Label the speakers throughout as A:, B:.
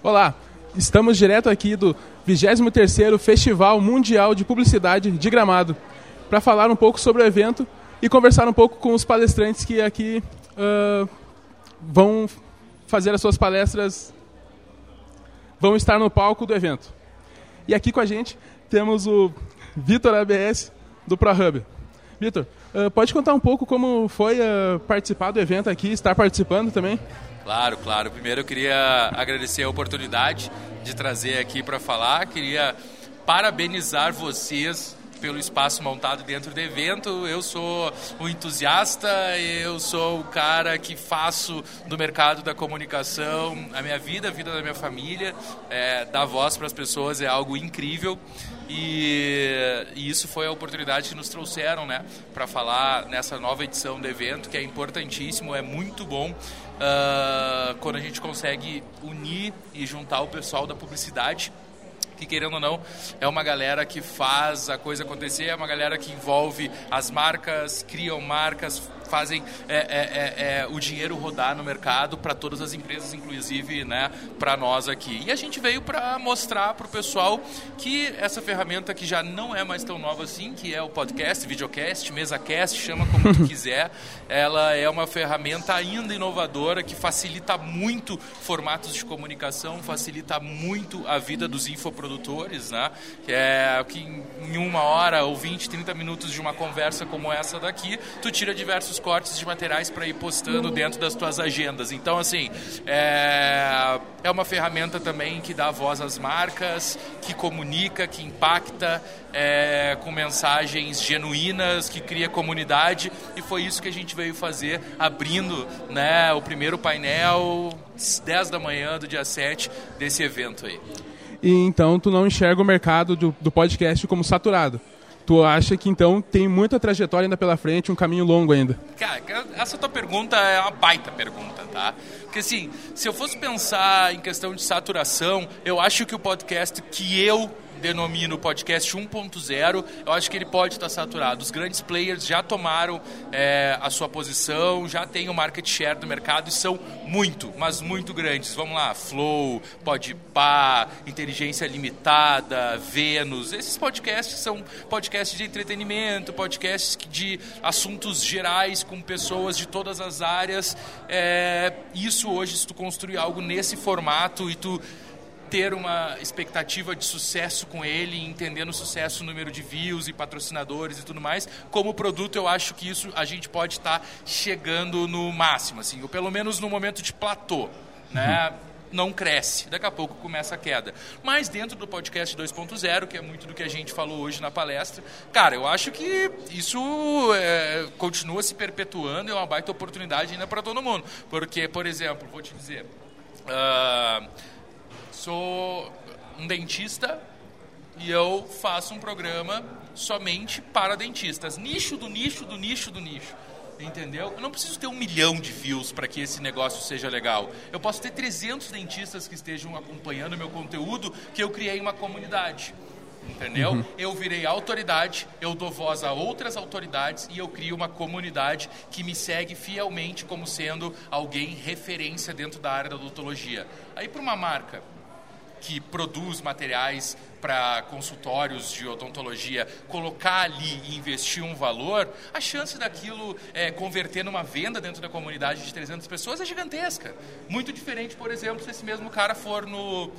A: Olá, estamos direto aqui do 23º Festival Mundial de Publicidade de Gramado para falar um pouco sobre o evento e conversar um pouco com os palestrantes que aqui uh, vão fazer as suas palestras, vão estar no palco do evento. E aqui com a gente temos o Vitor ABS do ProHub. Vitor, uh, pode contar um pouco como foi uh, participar do evento aqui, estar participando também?
B: Claro, claro. Primeiro eu queria agradecer a oportunidade de trazer aqui para falar. Queria parabenizar vocês pelo espaço montado dentro do evento. Eu sou o entusiasta, eu sou o cara que faço do mercado da comunicação a minha vida, a vida da minha família. É, dar voz para as pessoas é algo incrível. E, e, isso foi a oportunidade que nos trouxeram né, para falar nessa nova edição do evento, que é importantíssimo, é muito bom uh, quando a gente consegue unir e juntar o pessoal da publicidade que querendo ou não é uma galera que faz a coisa acontecer, é uma galera que envolve as marcas, criam marcas, fazem é, é, é, é, o dinheiro rodar no mercado para todas as empresas, inclusive né, para nós aqui. E a gente veio para mostrar para o pessoal que essa ferramenta que já não é mais tão nova assim, que é o podcast, videocast, mesacast, chama como tu quiser, ela é uma ferramenta ainda inovadora que facilita muito formatos de comunicação, facilita muito a vida dos infoprodutores, né? Que é que em uma hora ou 20, 30 minutos de uma conversa como essa daqui, tu tira diversos cortes de materiais para ir postando dentro das tuas agendas. Então, assim, é, é uma ferramenta também que dá voz às marcas, que comunica, que impacta é, com mensagens genuínas, que cria comunidade e foi isso que a gente veio fazer, abrindo né, o primeiro painel 10 da manhã do dia 7 desse evento aí.
A: E então tu não enxerga o mercado do, do podcast como saturado? tu acha que então tem muita trajetória ainda pela frente, um caminho longo ainda?
B: Cara, essa tua pergunta é uma baita pergunta, tá? Porque assim, se eu fosse pensar em questão de saturação, eu acho que o podcast que eu denomino o podcast 1.0, eu acho que ele pode estar saturado. Os grandes players já tomaram é, a sua posição, já têm o market share do mercado e são muito, mas muito grandes. Vamos lá, Flow, Podpah, Inteligência Limitada, Vênus. Esses podcasts são podcasts de entretenimento, podcasts de assuntos gerais com pessoas de todas as áreas. É, isso hoje, se tu construir algo nesse formato e tu ter uma expectativa de sucesso com ele, entendendo o sucesso, o número de views e patrocinadores e tudo mais. Como produto, eu acho que isso a gente pode estar tá chegando no máximo, assim, ou pelo menos no momento de platô, né? Uhum. Não cresce, daqui a pouco começa a queda. Mas dentro do podcast 2.0, que é muito do que a gente falou hoje na palestra, cara, eu acho que isso é, continua se perpetuando e é uma baita oportunidade ainda para todo mundo. Porque, por exemplo, vou te dizer. Uh, sou um dentista e eu faço um programa somente para dentistas. Nicho do nicho do nicho do nicho. Entendeu? Eu não preciso ter um milhão de views para que esse negócio seja legal. Eu posso ter 300 dentistas que estejam acompanhando meu conteúdo, que eu criei uma comunidade entendeu? Uhum. Eu virei autoridade, eu dou voz a outras autoridades e eu crio uma comunidade que me segue fielmente como sendo alguém referência dentro da área da odontologia. Aí para uma marca que produz materiais para consultórios de odontologia, colocar ali e investir um valor, a chance daquilo é, converter numa venda dentro da comunidade de 300 pessoas é gigantesca. Muito diferente, por exemplo, se esse mesmo cara for no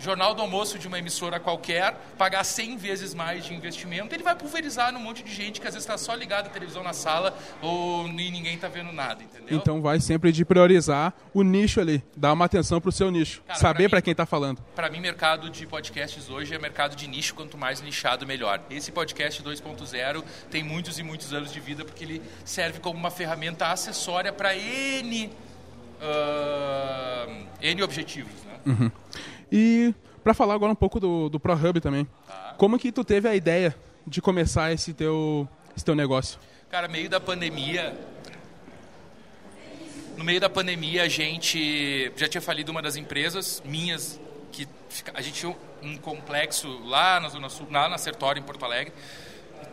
B: jornal do almoço de uma emissora qualquer, pagar 100 vezes mais de investimento, ele vai pulverizar num monte de gente que às vezes está só ligado à televisão na sala ou e ninguém está vendo nada, entendeu?
A: Então vai sempre de priorizar o nicho ali, dar uma atenção para o seu nicho, Cara, saber para quem está falando.
B: Para mim, mercado de podcasts hoje é mercado de nicho, quanto mais nichado, melhor. Esse podcast 2.0 tem muitos e muitos anos de vida porque ele serve como uma ferramenta acessória para N, uh, N objetivos. Né?
A: Uhum. E para falar agora um pouco do, do ProHub também. Como que tu teve a ideia de começar esse teu, esse teu negócio?
B: Cara, meio da pandemia, no meio da pandemia a gente já tinha falido uma das empresas minhas que a gente tinha um complexo lá na zona sul, lá na Sertório em Porto Alegre.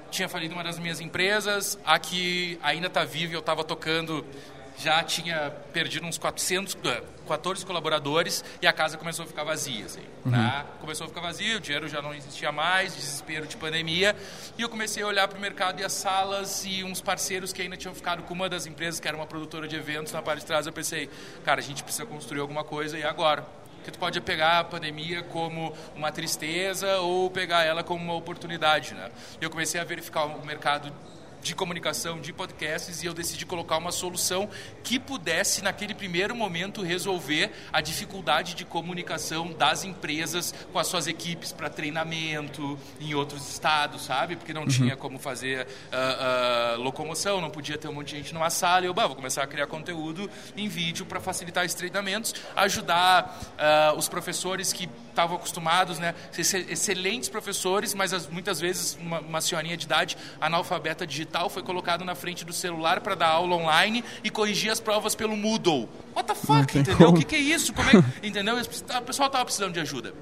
B: Tinha falido uma das minhas empresas, a que ainda está viva, eu estava tocando, já tinha perdido uns 400, 14 colaboradores e a casa começou a ficar vazia. Assim, uhum. né? Começou a ficar vazia, o dinheiro já não existia mais, desespero de pandemia. E eu comecei a olhar para o mercado e as salas e uns parceiros que ainda tinham ficado com uma das empresas, que era uma produtora de eventos na parte de trás. Eu pensei, cara, a gente precisa construir alguma coisa e agora? que tu pode pegar a pandemia como uma tristeza ou pegar ela como uma oportunidade, né? Eu comecei a verificar o mercado de comunicação, de podcasts, e eu decidi colocar uma solução que pudesse, naquele primeiro momento, resolver a dificuldade de comunicação das empresas com as suas equipes para treinamento em outros estados, sabe? Porque não uhum. tinha como fazer uh, uh, locomoção, não podia ter um monte de gente numa sala. E eu, bah, vou começar a criar conteúdo em vídeo para facilitar esses treinamentos, ajudar uh, os professores que estavam acostumados, né? Ser excelentes professores, mas as, muitas vezes uma, uma senhorinha de idade analfabeta digital foi colocado na frente do celular para dar aula online e corrigir as provas pelo Moodle. What the fuck, entendeu? O que, que, é isso? Como é, entendeu? O pessoal estava precisando de ajuda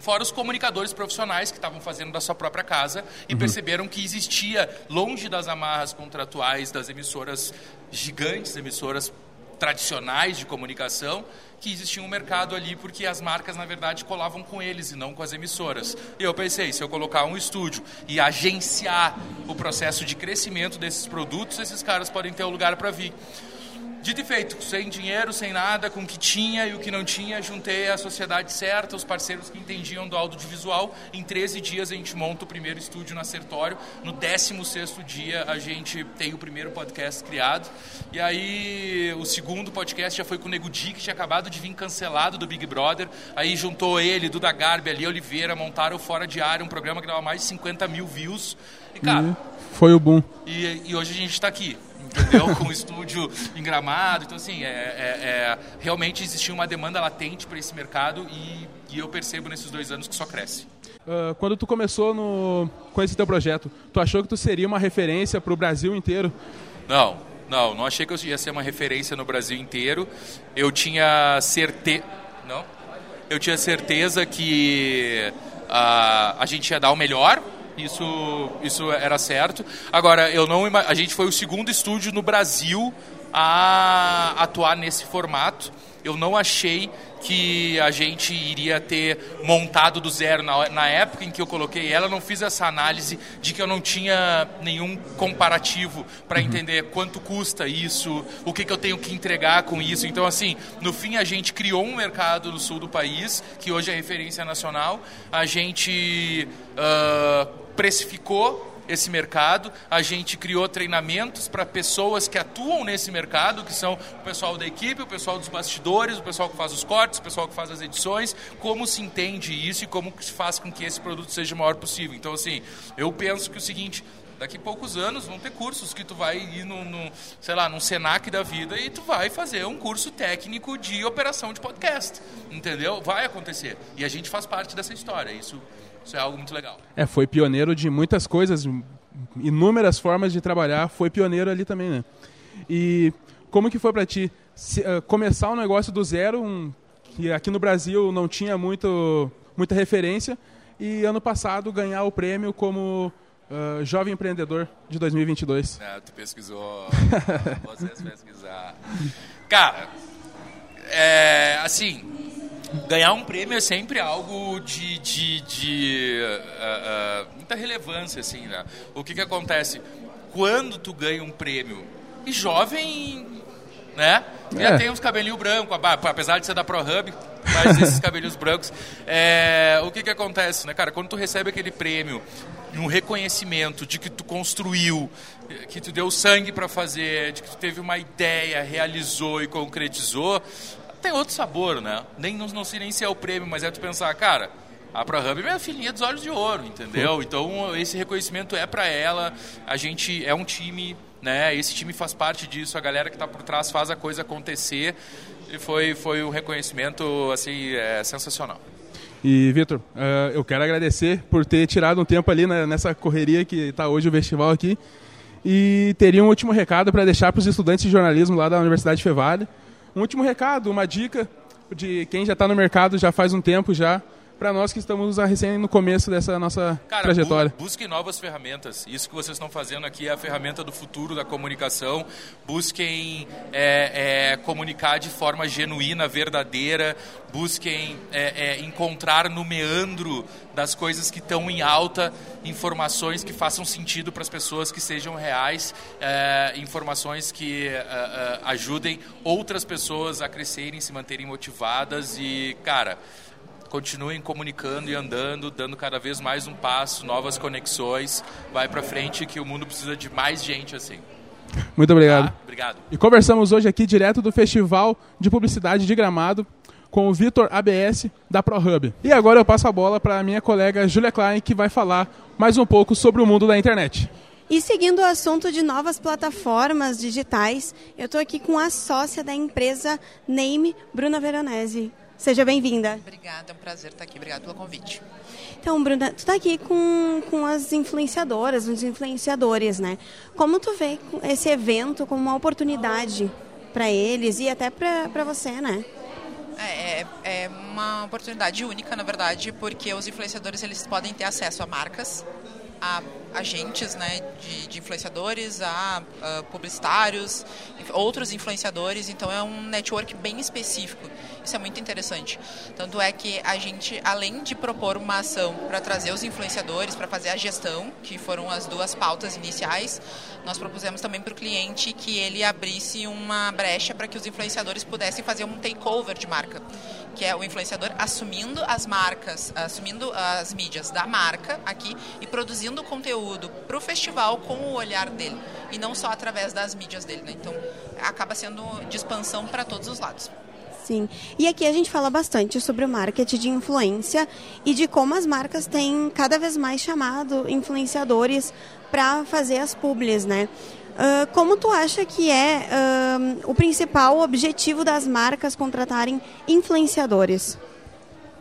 B: fora os comunicadores profissionais que estavam fazendo da sua própria casa e uhum. perceberam que existia, longe das amarras contratuais das emissoras gigantes, emissoras tradicionais de comunicação, que existia um mercado ali porque as marcas, na verdade, colavam com eles e não com as emissoras. E eu pensei, se eu colocar um estúdio e agenciar o processo de crescimento desses produtos, esses caras podem ter um lugar para vir. Dito e feito, sem dinheiro, sem nada, com o que tinha e o que não tinha, juntei a sociedade certa, os parceiros que entendiam do audiovisual. Em 13 dias a gente monta o primeiro estúdio na Sertório. No 16º dia a gente tem o primeiro podcast criado. E aí o segundo podcast já foi com o Nego Di, que tinha acabado de vir cancelado do Big Brother. Aí juntou ele, Duda Garbi, ali Oliveira, montaram o Fora de Área, um programa que dava mais de 50 mil views. E, cara... E
A: foi o boom.
B: E, e hoje a gente está aqui entendeu? Com o estúdio em Gramado. Então, assim, é, é, é realmente existia uma demanda latente para esse mercado e, e, eu percebo nesses dois anos que só cresce.
A: Uh, quando tu começou no, com esse teu projeto, tu achou que tu seria uma referência para o Brasil inteiro?
B: Não, não, não achei que eu ia ser uma referência no Brasil inteiro. Eu tinha certeza... Não? Eu tinha certeza que uh, a gente ia dar o melhor isso, isso era certo. Agora, eu não a gente foi o segundo estúdio no Brasil a atuar nesse formato. Eu não achei que a gente iria ter montado do zero na, na época em que eu coloquei ela, não fiz essa análise de que eu não tinha nenhum comparativo para uhum. entender quanto custa isso, o que, que eu tenho que entregar com isso. Então, assim, no fim a gente criou um mercado no sul do país, que hoje é referência nacional. A gente uh, precificou esse mercado, a gente criou treinamentos para pessoas que atuam nesse mercado, que são o pessoal da equipe, o pessoal dos bastidores, o pessoal que faz os cortes, o pessoal que faz as edições, como se entende isso e como se faz com que esse produto seja o maior possível. Então, assim, eu penso que o seguinte, daqui a poucos anos vão ter cursos que tu vai ir no, sei lá, num Senac da vida e tu vai fazer um curso técnico de operação de podcast, entendeu? Vai acontecer. E a gente faz parte dessa história. Isso isso é algo muito legal.
A: É, foi pioneiro de muitas coisas, inúmeras formas de trabalhar, foi pioneiro ali também, né? E como que foi para ti se, uh, começar um negócio do zero, um, que aqui no Brasil não tinha muito, muita referência, e ano passado ganhar o prêmio como uh, Jovem Empreendedor de 2022?
B: É, tu pesquisou, vocês pesquisaram. Cara, é, assim, ganhar um prêmio é sempre algo de, de, de uh, uh, muita relevância, assim, né? O que que acontece? Quando tu ganha um prêmio, e jovem, né? É. Já tem uns cabelinhos brancos, apesar de ser da ProHub, mas esses cabelinhos brancos. É, o que que acontece, né, cara? Quando tu recebe aquele prêmio, um reconhecimento de que tu construiu, que tu deu sangue para fazer, de que tu teve uma ideia, realizou e concretizou, tem outro sabor, né? Nem, não, não sei nem se é o prêmio, mas é tu pensar, cara, a ProHub é minha filhinha dos olhos de ouro, entendeu? Então esse reconhecimento é para ela, a gente é um time, né? Esse time faz parte disso, a galera que está por trás faz a coisa acontecer e foi, foi um reconhecimento, assim, é, sensacional.
A: E, Vitor, uh, eu quero agradecer por ter tirado um tempo ali né, nessa correria que está hoje o festival aqui. E teria um último recado para deixar para os estudantes de jornalismo lá da Universidade Fevale. Um último recado, uma dica de quem já está no mercado já faz um tempo já, para nós que estamos recém no começo dessa nossa
B: Cara,
A: trajetória?
B: Bu busquem novas ferramentas. Isso que vocês estão fazendo aqui é a ferramenta do futuro da comunicação. Busquem é, é, comunicar de forma genuína, verdadeira. Busquem é, é encontrar no meandro das coisas que estão em alta informações que façam sentido para as pessoas, que sejam reais, é, informações que é, ajudem outras pessoas a crescerem, se manterem motivadas e, cara continuem comunicando e andando, dando cada vez mais um passo, novas conexões, vai para frente que o mundo precisa de mais gente assim.
A: Muito obrigado.
B: Tá? Obrigado.
A: E conversamos hoje aqui direto do Festival de Publicidade de Gramado com o Vitor ABS da ProHub. E agora eu passo a bola para a minha colega Julia Klein, que vai falar mais um pouco sobre o mundo da internet.
C: E seguindo o assunto de novas plataformas digitais, eu estou aqui com a sócia da empresa Name, Bruna Veronese. Seja bem-vinda.
D: Obrigada, é um prazer estar aqui. Obrigada pelo convite.
C: Então, Bruna, tu está aqui com, com as influenciadoras, os influenciadores, né? Como tu vê esse evento como uma oportunidade para eles e até para você, né?
D: É, é, é, uma oportunidade única, na verdade, porque os influenciadores eles podem ter acesso a marcas, a agentes né, de, de influenciadores, a, a, publicitários, outros influenciadores, então é um network bem específico. Isso é muito interessante. Tanto é que a gente, além de propor uma ação para trazer os influenciadores, para fazer a gestão, que foram as duas pautas iniciais, nós propusemos também para o cliente que ele abrisse uma brecha para que os influenciadores pudessem fazer um takeover de marca, que é o influenciador assumindo as marcas, assumindo as mídias da marca aqui e produzindo conteúdo para o festival com o olhar dele e não só através das mídias dele. Né? Então, acaba sendo de expansão para todos os lados.
C: Sim. E aqui a gente fala bastante sobre o marketing de influência e de como as marcas têm cada vez mais chamado influenciadores para fazer as publis, né? Uh, como tu acha que é uh, o principal objetivo das marcas contratarem influenciadores?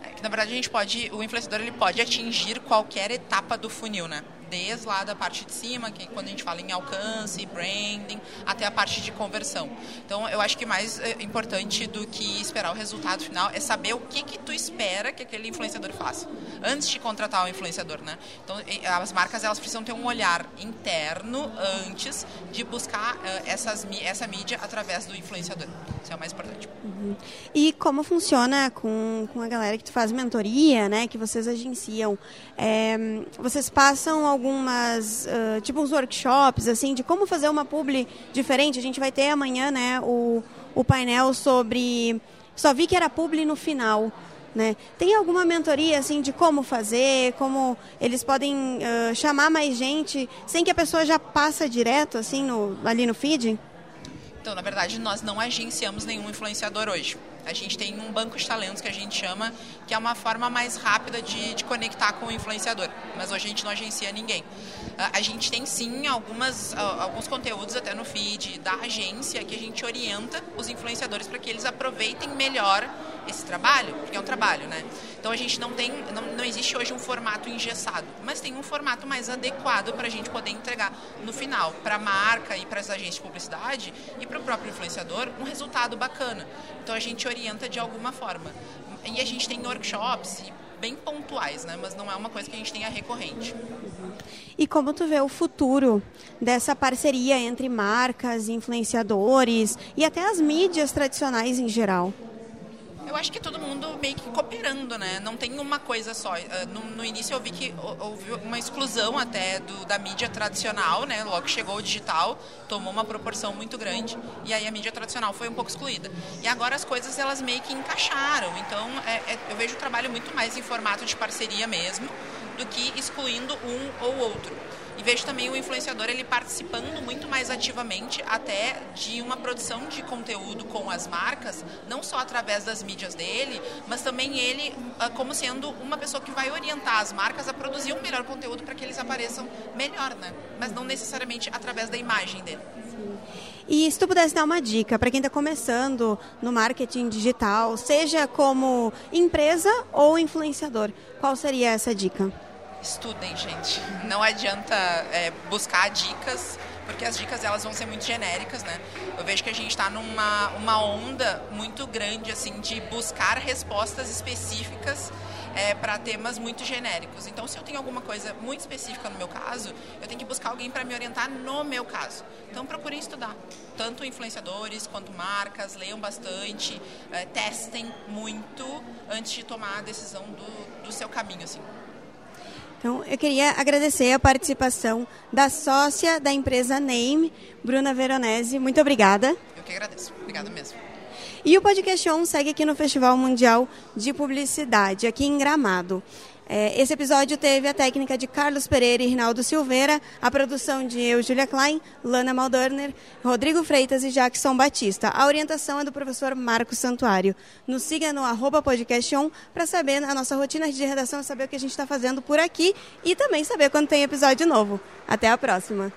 D: É que, na verdade, a gente pode, o influenciador ele pode atingir qualquer etapa do funil, né? Desde lá da parte de cima, que é quando a gente fala em alcance, branding, até a parte de conversão. Então, eu acho que mais é, importante do que esperar o resultado final é saber o que que tu espera que aquele influenciador faça antes de contratar o influenciador, né? Então, as marcas elas precisam ter um olhar interno antes de buscar uh, essas essa mídia através do influenciador. Isso é o mais importante.
C: Uhum. E como funciona com, com a galera que tu faz mentoria, né? Que vocês agenciam? É, vocês passam algumas, uh, tipo uns workshops, assim, de como fazer uma publi diferente. A gente vai ter amanhã, né, o, o painel sobre... Só vi que era publi no final. Né? Tem alguma mentoria assim de como fazer, como eles podem uh, chamar mais gente sem que a pessoa já passa direto assim no, ali no feed?
D: Então, na verdade, nós não agenciamos nenhum influenciador hoje. A gente tem um banco de talentos que a gente chama, que é uma forma mais rápida de, de conectar com o influenciador. Mas a gente não agencia ninguém. A gente tem sim algumas, alguns conteúdos até no feed da agência que a gente orienta os influenciadores para que eles aproveitem melhor esse trabalho, porque é um trabalho, né? Então a gente não tem, não, não existe hoje um formato engessado, mas tem um formato mais adequado para a gente poder entregar no final para a marca e para as agências de publicidade e para o próprio influenciador um resultado bacana. Então a gente orienta de alguma forma. E a gente tem workshops bem pontuais, né? Mas não é uma coisa que a gente tenha recorrente.
C: E como tu vê o futuro dessa parceria entre marcas, influenciadores e até as mídias tradicionais em geral?
D: Eu acho que todo mundo meio que cooperando, né? Não tem uma coisa só. Ah, no, no início eu vi que houve uma exclusão até do, da mídia tradicional, né? Logo que chegou o digital, tomou uma proporção muito grande e aí a mídia tradicional foi um pouco excluída. E agora as coisas elas meio que encaixaram. Então é, é, eu vejo o trabalho muito mais em formato de parceria mesmo do que excluindo um ou outro. E vejo também o influenciador ele participando muito mais ativamente até de uma produção de conteúdo com as marcas, não só através das mídias dele, mas também ele ah, como sendo uma pessoa que vai orientar as marcas a produzir um melhor conteúdo para que eles apareçam melhor, né? Mas não necessariamente através da imagem dele. Sim.
C: E se tu pudesse dar uma dica para quem está começando no marketing digital, seja como empresa ou influenciador, qual seria essa dica?
D: Estudem, gente. Não adianta é, buscar dicas porque as dicas elas vão ser muito genéricas, né? Eu vejo que a gente está numa uma onda muito grande assim de buscar respostas específicas é, para temas muito genéricos. Então, se eu tenho alguma coisa muito específica no meu caso, eu tenho que buscar alguém para me orientar no meu caso. Então, procurem estudar, tanto influenciadores quanto marcas, leiam bastante, é, testem muito antes de tomar a decisão do, do seu caminho, assim.
C: Então, eu queria agradecer a participação da sócia da empresa Name, Bruna Veronese. Muito obrigada.
D: Eu que agradeço. Obrigada mesmo.
C: E o Podcast On segue aqui no Festival Mundial de Publicidade, aqui em Gramado. É, esse episódio teve a técnica de Carlos Pereira e Rinaldo Silveira, a produção de eu, Julia Klein, Lana Maldorner, Rodrigo Freitas e Jackson Batista. A orientação é do professor Marcos Santuário. Nos siga no arroba podcaston para saber a nossa rotina de redação, saber o que a gente está fazendo por aqui e também saber quando tem episódio novo. Até a próxima!